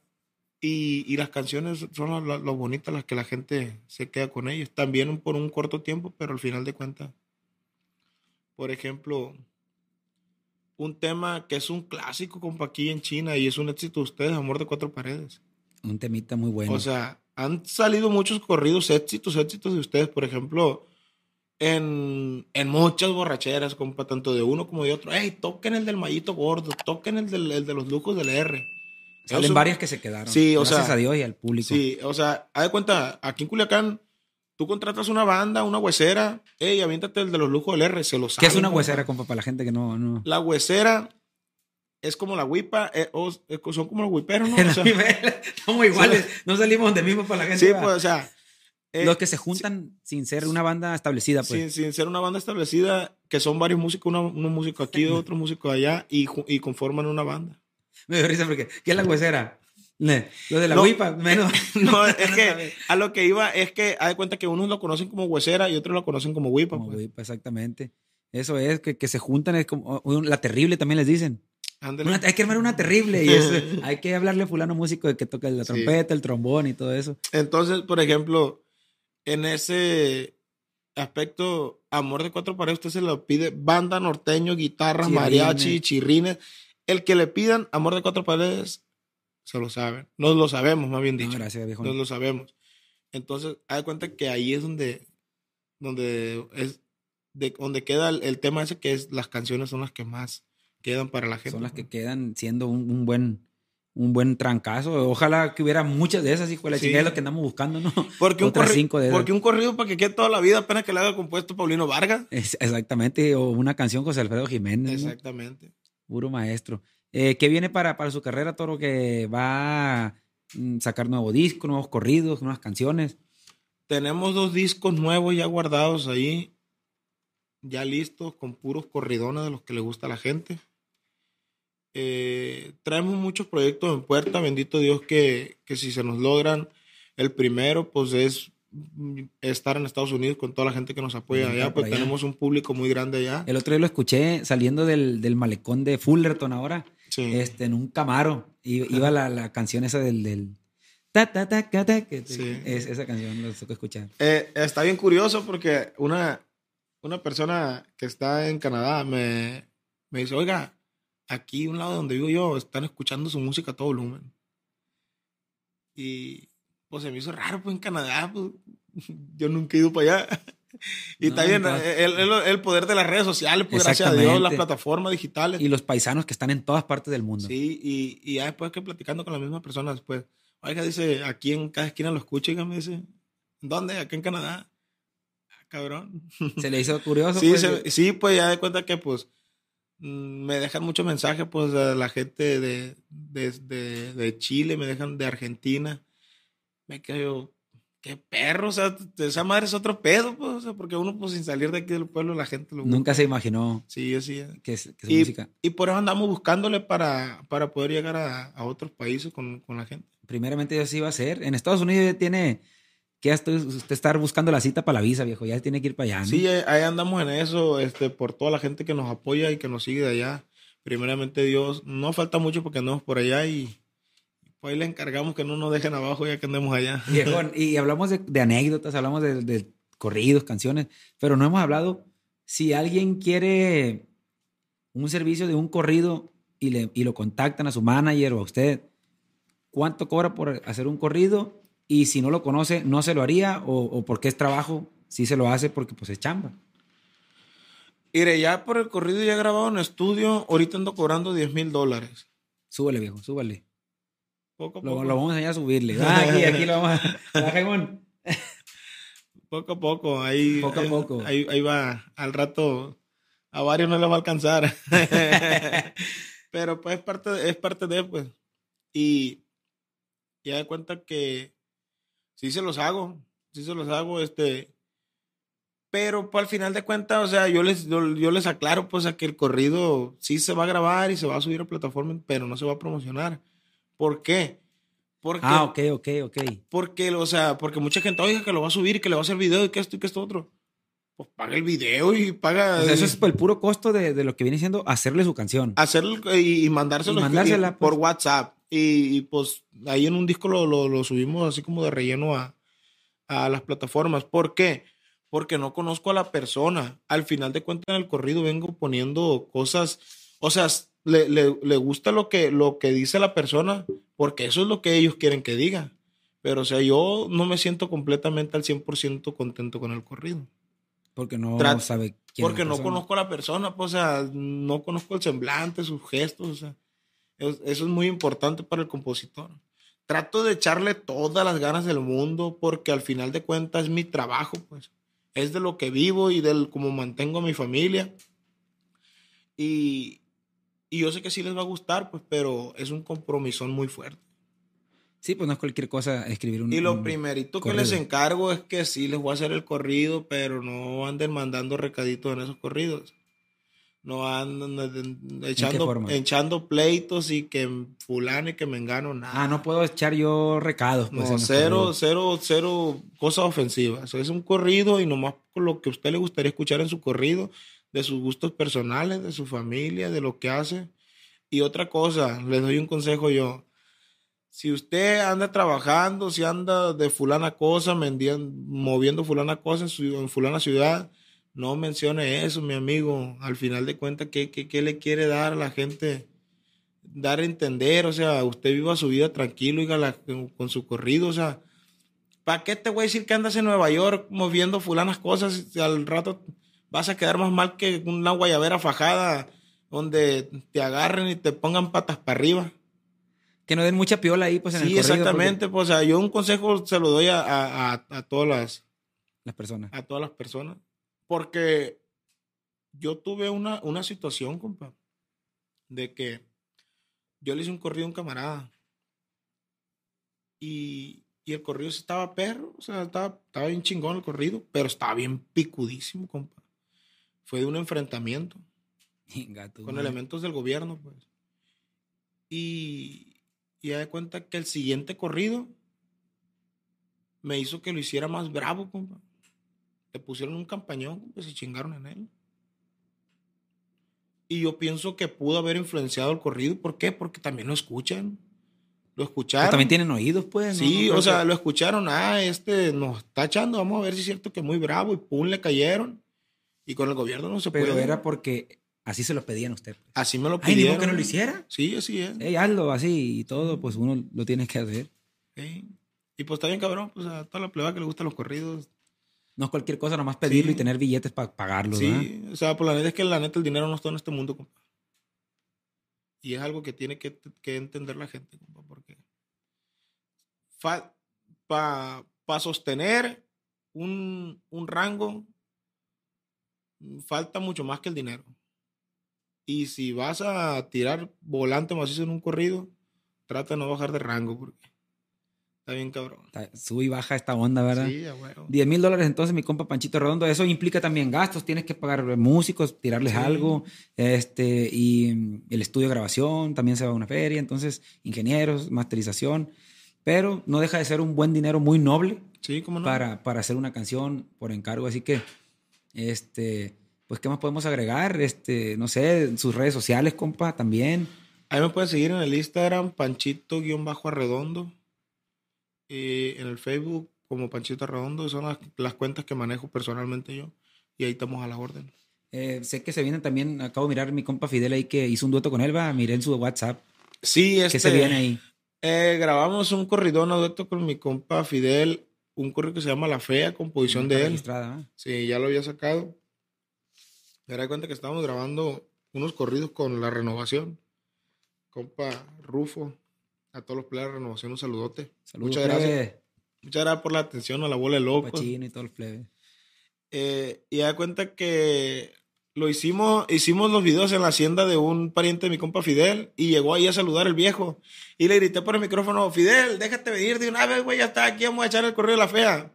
y, y las canciones son lo bonitas, las que la gente se queda con ellas. También por un corto tiempo, pero al final de cuentas, por ejemplo, un tema que es un clásico, compa, aquí en China y es un éxito de ustedes, Amor de Cuatro Paredes. Un temita muy bueno. O sea, han salido muchos corridos éxitos, éxitos de ustedes, por ejemplo, en, en muchas borracheras, compa, tanto de uno como de otro. Ey, toquen el del Mallito Gordo, toquen el, del, el de los lujos del R. Salen Eso- varias que se quedaron. Sí, o Gracias sea, a Dios y al público. Sí, o sea, haz de cuenta, aquí en Culiacán, tú contratas una banda, una huesera, ey, aviéntate el de los lujos del R, se lo ¿Qué saben. es una compa. huesera, compa, para la gente que no... no... La huesera es como la huipa, eh, o- eh, son como los huiperos, ¿no? [laughs] O sea, Somos iguales. [laughs] No salimos del mismo para la gente. sí, ¿va? pues, o sea. eh, Los que se juntan sin ser una banda establecida, pues. sin, sin ser una banda establecida, que son varios músicos, uno, uno músico aquí, [laughs] otro músico allá, y, y conforman una banda. Me dio risa porque... ¿Qué es la huesera? Lo de la No. huipa, [laughs] menos... No, [laughs] es que a lo que iba es que, haz de cuenta que unos lo conocen como huesera y otros lo conocen como huipa. Como pues. huipa, exactamente. Eso es, que, que se juntan, es como... La terrible también les dicen. Una- hay que armar una terrible y eso, [laughs] hay que hablarle a fulano músico de que toca la Sí. trompeta, el trombón y todo eso. Entonces, por ejemplo, en ese aspecto, Amor de Cuatro Paredes, usted se lo pide banda norteño, guitarras, Chirrines. mariachi, chirrines. El que le pidan Amor de Cuatro Paredes, se lo saben. Nos lo sabemos, más bien No, dicho. gracias, viejo. Nos lo sabemos. Entonces, haz de cuenta que ahí es donde, donde es de, donde queda el, el tema ese que es las canciones son las que más quedan para la gente. Son las que quedan siendo un, un buen un buen trancazo. Ojalá que hubiera muchas de esas, hijo de la Sí. chingada, es lo que andamos buscando, ¿no? [laughs] Porque un, Otras cinco de porque un corrido para que quede toda la vida apenas que le haga compuesto Paulino Vargas. Es- exactamente, o una canción José Alfredo Jiménez, ¿no? Exactamente. puro maestro. Eh, ¿Qué viene para, para su carrera, Toro? Que va a mm, sacar nuevo disco, nuevos corridos, nuevas canciones. Tenemos dos discos nuevos ya guardados ahí, ya listos, con puros corridones de los que le gusta a la gente. Eh, traemos muchos proyectos en puerta, bendito Dios que, que si se nos logran, el primero pues es estar en Estados Unidos con toda la gente que nos apoya allá, pues allá. tenemos un público muy grande allá. El otro día lo escuché saliendo del, del malecón de Fullerton ahora, Sí. este, en un camaro. Iba la, la canción esa del... del ta, ta, ta, ta, ta, que Sí. es- esa canción tengo que escuchar. Eh, está bien curioso porque una, una persona que está en Canadá me, me dice, oiga, aquí un lado donde vivo yo están escuchando su música a todo volumen. Y pues se me hizo raro, pues en Canadá, pues [laughs] yo nunca he ido para allá. [laughs] Y No, está bien, entonces- el, el- el poder de las redes sociales, pues gracias a Dios, las plataformas digitales. Y los paisanos que están en todas partes del mundo. Sí, y, y ya después que platicando con la misma persona después, oiga, dice, aquí en cada esquina lo escucho, y me dice, ¿dónde? Aquí en Canadá. Ah, cabrón. [laughs] Se le hizo curioso. Sí, pues, se- sí, pues ya de cuenta que pues mm, me dejan muchos mensajes, pues a la gente de, de, de- de Chile, me dejan de Argentina. Me quedo qué perro, o sea, esa madre es otro pedo, pues, o sea, porque uno pues sin salir de aquí del pueblo la gente lo Nunca se imaginó Sí, así es. que, es- que su Y, música. y por eso andamos buscándole para, para poder llegar a, a otros países con, con la gente. Primeramente Dios iba a ser. En Estados Unidos ya tiene que usted estar buscando la cita para la visa, viejo. Ya tiene que ir para allá. ¿no? Sí, eh, ahí andamos en eso, este, por toda la gente que nos apoya y que nos sigue de allá. Primeramente Dios, no falta mucho porque andamos por allá y pues ahí le encargamos que no nos dejen abajo ya que andemos allá. [laughs] Viejón, y hablamos de, de anécdotas, hablamos de, de corridos, canciones, pero no hemos hablado si alguien quiere un servicio de un corrido y, le, y lo contactan a su manager o a usted, ¿cuánto cobra por hacer un corrido? Y si no lo conoce, ¿no se lo haría? ¿O, o porque es trabajo? Sí se lo hace porque pues es chamba. Mire, ya por el corrido ya grabado en estudio, ahorita ando cobrando 10 mil dólares. Súbele, viejo, súbele. Poco a poco. lo vamos a enseñar a subirle. Ah, aquí, aquí lo vamos a... [laughs] Poco a poco, ahí, Poco a poco. Ahí, ahí va, al rato a varios no les va a alcanzar. [laughs] Pero pues es parte de, es parte de, pues. Y ya de cuenta que sí se los hago, sí se los hago, este. Pero pues al final de cuentas, o sea, yo les, yo, yo les aclaro, pues, a que el corrido sí se va a grabar y se va a subir a plataforma, pero no se va a promocionar. ¿Por qué? Porque Ah, ok, ok, ok. porque, o sea, porque mucha gente, oiga, que lo va a subir, que le va a hacer video y que esto y que esto otro. Pues paga el video y paga. O sea, eso es el puro costo de, de lo que viene siendo hacerle su canción. Hacer y, y mandárselo Y mandársela, y- pues. por WhatsApp. Y, y, pues ahí en un disco lo, lo, lo subimos así como de relleno a, a las plataformas. ¿Por qué? Porque no conozco a la persona. Al final de cuentas, en el corrido vengo poniendo cosas. O sea, le, le, le gusta lo que, lo que dice la persona, porque eso es lo que ellos quieren que diga. Pero, o sea, yo no me siento completamente al 100% contento con el corrido. Porque no Tra- sabe quién es Porque la no conozco a la persona, pues, o sea, no conozco el semblante, sus gestos, o sea, es- eso es muy importante para el compositor. Trato de echarle todas las ganas del mundo porque al final de cuentas es mi trabajo, pues. Es de lo que vivo y del cómo mantengo a mi familia. Y, y yo sé que sí les va a gustar, pues, pero es un compromiso muy fuerte. Sí, pues no es cualquier cosa escribir un. Y lo un- primerito que les encargo es que sí les voy a hacer el corrido, pero no anden mandando recaditos en esos corridos. No anden eh, echando, echando pleitos y que fulano y que me engano nada. Ah, no puedo echar yo recados. Pues, No, cero, cero, cero cosas ofensivas. Es un corrido y nomás con lo que a usted le gustaría escuchar en su corrido, de sus gustos personales, de su familia, de lo que hace. Y otra cosa, les doy un consejo yo. Si usted anda trabajando, si anda de fulana cosa, moviendo fulana cosa en, en fulana ciudad, no mencione eso, mi amigo. Al final de cuentas, ¿qué, qué, qué le quiere dar a la gente? Dar a entender, o sea, usted viva su vida tranquilo y con, su corrido, o sea, ¿para qué te voy a decir que andas en Nueva York moviendo fulanas cosas al rato vas a quedar más mal que una guayabera fajada donde te agarren y te pongan patas para arriba? Que no den mucha piola ahí, pues en sí, el corrido. porque exactamente. Pues, o sea, yo un consejo se lo doy a, a- a- todas las, Las personas. a todas las personas. Porque yo tuve una, una situación, compa, de que yo le hice un corrido a un camarada. Y, y el corrido estaba perro, o sea, estaba, estaba bien chingón el corrido, pero estaba bien picudísimo, compa. Fue de un enfrentamiento tu con elementos del gobierno, pues. Y, y ya de cuenta que el siguiente corrido me hizo que lo hiciera más bravo, compa. Le pusieron un campañón, compa, y se chingaron en él. Y yo pienso que pudo haber influenciado el corrido. ¿Por qué? Porque también lo escuchan. Lo Pero escucharon. también tienen oídos, pues. ¿no? Sí, No o sea, lo escucharon. Ah, este nos está echando. Vamos a ver si es cierto que muy bravo. Y pum, le cayeron. Y con el gobierno no se Pero puede. era porque así se lo pedían a usted. pues. Así me lo Ay, pidieron. dijo que no lo hiciera. Sí, así es. Ey, hazlo así y todo, pues uno lo tiene que hacer. Y pues está bien cabrón, pues a toda la pleba que le gustan los corridos. No es cualquier cosa, nomás pedirlo Sí. y tener billetes para pagarlo, ¿verdad? Sí, o sea, por la neta es que la neta el dinero no está en este mundo, compa. Y es algo que tiene que, que entender la gente, compa, porque para sostener un, un rango falta mucho más que el dinero. Y si vas a tirar volante macizo en un corrido, trata de no bajar de rango, porque está bien cabrón. Sube y baja esta onda, ¿verdad? Sí, a huevo. 10 mil dólares entonces, mi compa Panchito Redondo. Eso implica también gastos. Tienes que pagar músicos, tirarles Sí. algo. Este, y mm, el estudio de grabación también se va a una feria. Entonces, ingenieros, masterización. Pero no deja de ser un buen dinero muy noble Sí, cómo no. para, para hacer una canción por encargo. Así que, este, pues, ¿qué más podemos agregar? Este, no sé, sus redes sociales, compa, también. Ahí me pueden seguir en el Instagram, Panchito-Arredondo. Y en el Facebook, como Panchito Arredondo. Son las, las cuentas que manejo personalmente yo. Y ahí estamos a la orden. Eh, sé que se vienen también, acabo de mirar mi compa Fidel ahí que hizo un dueto con él, va, miré en su WhatsApp. Sí, este, ¿Qué se viene ahí? eh, grabamos un corridón a dueto con mi compa Fidel. Un corrido que se llama La Fea, composición de él. ¿va? Sí, ya lo había sacado. Me da cuenta que estábamos grabando unos corridos con la renovación. Compa Rufo, a todos los players de renovación, un saludote. Saludos, Muchas gracias. plebe, Muchas gracias por la atención a la bola de. Pachino y todos los plebes. Eh, y da cuenta que lo hicimos, hicimos los videos en la hacienda de un pariente de mi compa Fidel y llegó ahí a saludar el viejo. Y le grité por el micrófono, Fidel, déjate venir de una vez, güey, ya está aquí, vamos a echar el correo de la fea.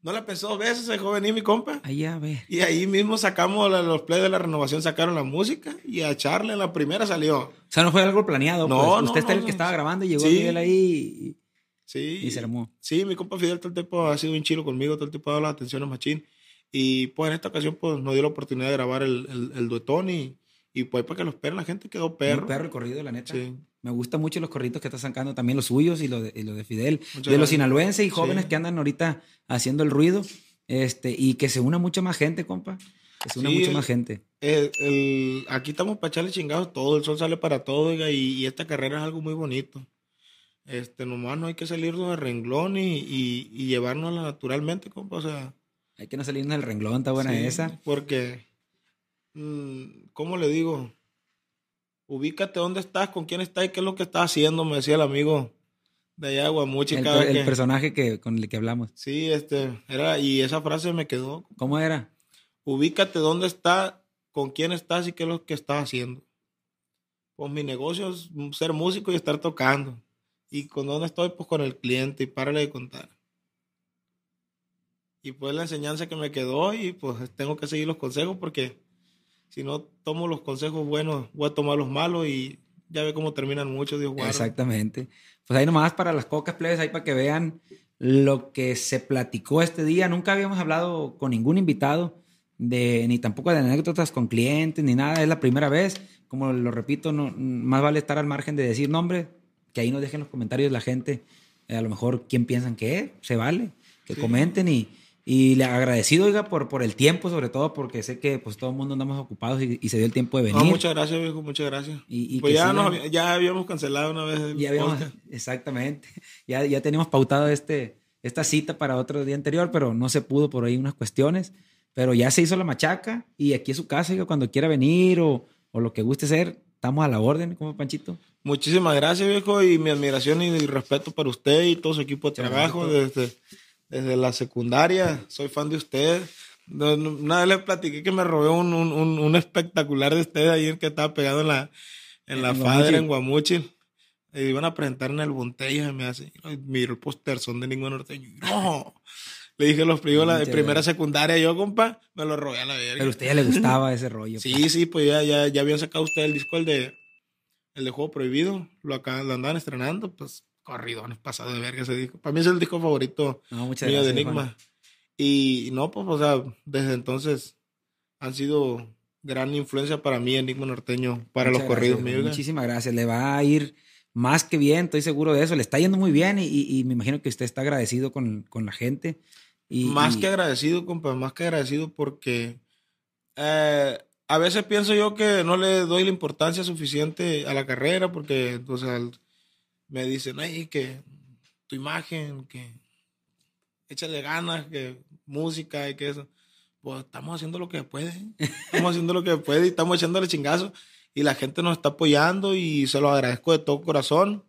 No la pensó dos veces, se dejó venir mi compa. Ahí a ver. Y ahí mismo sacamos la- los plays de la renovación, sacaron la música y a echarle en la primera salió. O sea, no fue algo planeado. No, pues. no, Usted está no, el que no. estaba grabando y llegó Sí. Miguel ahí Sí. y, y se armó. Sí, mi compa Fidel todo el tiempo ha sido un chilo conmigo, todo el tiempo ha dado las atenciones machín. Y pues en esta ocasión pues nos dio la oportunidad de grabar el, el, el duetón y, y pues para que lo esperen la gente quedó perro. Muy perro el corrido, la neta. Sí. Me gustan mucho los corridos que está sacando, también los suyos y los de, y los de Fidel. Muchas de los gracias. sinaloenses y jóvenes Sí. que andan ahorita haciendo el ruido. Este, y que se una mucha más gente, compa. Que se una Sí, mucha el- más gente. El- el- aquí estamos para echarle chingados todo, el sol sale para todo, oiga, y, y esta carrera es algo muy bonito. Este, nomás no hay que salirnos de renglón y, y, y llevárnosla naturalmente, compa, o sea. Hay que no salirnos del renglón, está buena sí, esa. Porque, mm, ¿cómo le digo? Ubícate dónde estás, con quién estás y qué es lo que estás haciendo, me decía el amigo de allá de Guamuchi. El, el que- personaje que, con el que hablamos. Sí, este, era, y esa frase me quedó. ¿Cómo era? Ubícate dónde estás, con quién estás y qué es lo que estás haciendo. Pues mi negocio es ser músico y estar tocando. Y con dónde estoy, pues con el cliente y párale de contar. Y pues la enseñanza que me quedó y pues tengo que seguir los consejos porque si no tomo los consejos buenos, voy a tomar los malos y ya ve cómo terminan muchos, Dios guarde. Exactamente. Pues ahí nomás para las cocas plebes, ahí para que vean lo que se platicó este día. Nunca habíamos hablado con ningún invitado, de, ni tampoco de anécdotas con clientes, ni nada. Es la primera vez. Como lo repito, no, más vale estar al margen de decir nombre, que ahí nos dejen los comentarios la gente. eh, a lo mejor quién piensan que es, se vale. Que Sí. comenten y, y le agradecido, oiga, por, por el tiempo, sobre todo porque sé que pues todo el mundo andamos ocupados y, y se dio el tiempo de venir. No, muchas gracias, viejo, muchas gracias. Y- y pues ya, sigan- nos ya habíamos cancelado una vez el Ya habíamos, podcast. [laughs] exactamente. Ya, ya teníamos pautado este, esta cita para otro día anterior, pero no se pudo por ahí unas cuestiones. Pero ya se hizo la machaca y aquí es su casa, oiga, cuando quiera venir o, o lo que guste ser, estamos a la orden, como Panchito. Muchísimas gracias, viejo, y mi admiración y respeto para usted y todo su equipo de trabajo desde, desde la secundaria. Soy fan de usted. Una vez le platiqué que me robé un, un, un- un espectacular de usted ayer que estaba pegado en la, en la Guamuchil. en Guamuchil. Y iban a presentar en el Bontella, me hace. Miro el póster, son de ningún norteño. No. Le dije los primos la de primera secundaria, yo, compa, me lo robé a la verga. Pero a usted ya le gustaba ese rollo. Sí, sí, pues ya, ya, ya habían sacado usted el disco, el de, el de Juego Prohibido. Lo, acá, lo andaban estrenando, pues corridones pasado de verga ese disco. Para mí es el disco favorito No, mío de gracias. Enigma. Juan. Y no, pues, o sea, desde entonces han sido gran influencia para mí, Enigma Norteño, para Muchas los corridos gracias, míos. Muchísimas gracias. Le va a ir más que bien, estoy seguro de eso. Le está yendo muy bien y, y- y me imagino que usted está agradecido con, con la gente. Y, más que agradecido, compa, más que agradecido porque eh, a veces pienso yo que no le doy la importancia suficiente a la carrera porque, o sea, me dicen, ay, que tu imagen, que échale ganas, que música y que eso. Pues estamos haciendo lo que puede. [laughs] Estamos haciendo lo que puede y estamos echándole chingazo. Y la gente nos está apoyando y se lo agradezco de todo corazón.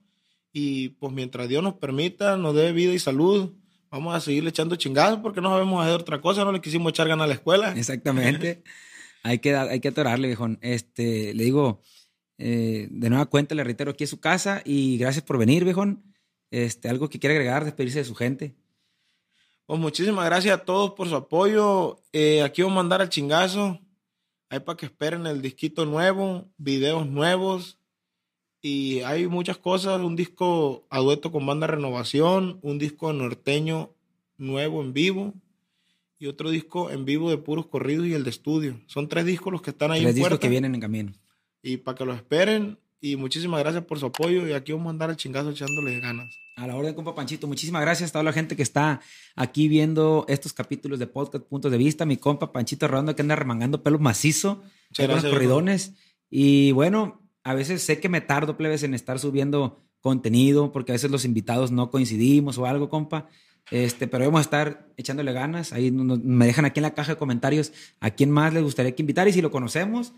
Y pues mientras Dios nos permita, nos dé vida y salud, vamos a seguir echando chingazos porque no sabemos hacer otra cosa. No le quisimos echar ganas a la escuela. Exactamente. [laughs] hay, que, hay que atorarle, viejón. Este, le digo, eh, de nueva cuenta, le reitero, aquí es su casa y gracias por venir, viejón. Este, algo que quiere agregar, despedirse de su gente. Pues muchísimas gracias a todos por su apoyo. Eh, aquí vamos a mandar al chingazo. Hay para que esperen el disquito nuevo, videos nuevos. Y hay muchas cosas. Un disco a dueto con banda Renovación, un disco norteño nuevo en vivo y otro disco en vivo de puros corridos y el de estudio. Son tres discos los que están ahí. Tres discos que vienen en camino. Y para que lo esperen. Y muchísimas gracias por su apoyo. Y aquí vamos a andar al chingazo echándole ganas. A la orden, compa Panchito. Muchísimas gracias a toda la gente que está aquí viendo estos capítulos de podcast Puntos de Vista. Mi compa Panchito Redondo que anda remangando pelo macizo. Con los corridones. Y bueno, a veces sé que me tardo, plebes, en estar subiendo contenido porque a veces los invitados no coincidimos o algo, compa. Este, pero vamos a estar echándole ganas. Ahí me dejan aquí en la caja de comentarios a quién más les gustaría que invitar y si lo conocemos,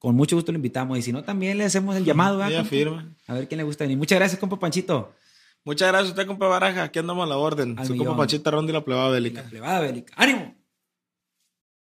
con mucho gusto lo invitamos. Y si no, también le hacemos el llamado. A ver quién le gusta venir. Muchas gracias, compa Panchito. Muchas gracias a usted, compa Baraja. Aquí andamos a la orden. Su compa Panchito Rondi la plebada bélica. La plebada bélica. ¡Ánimo!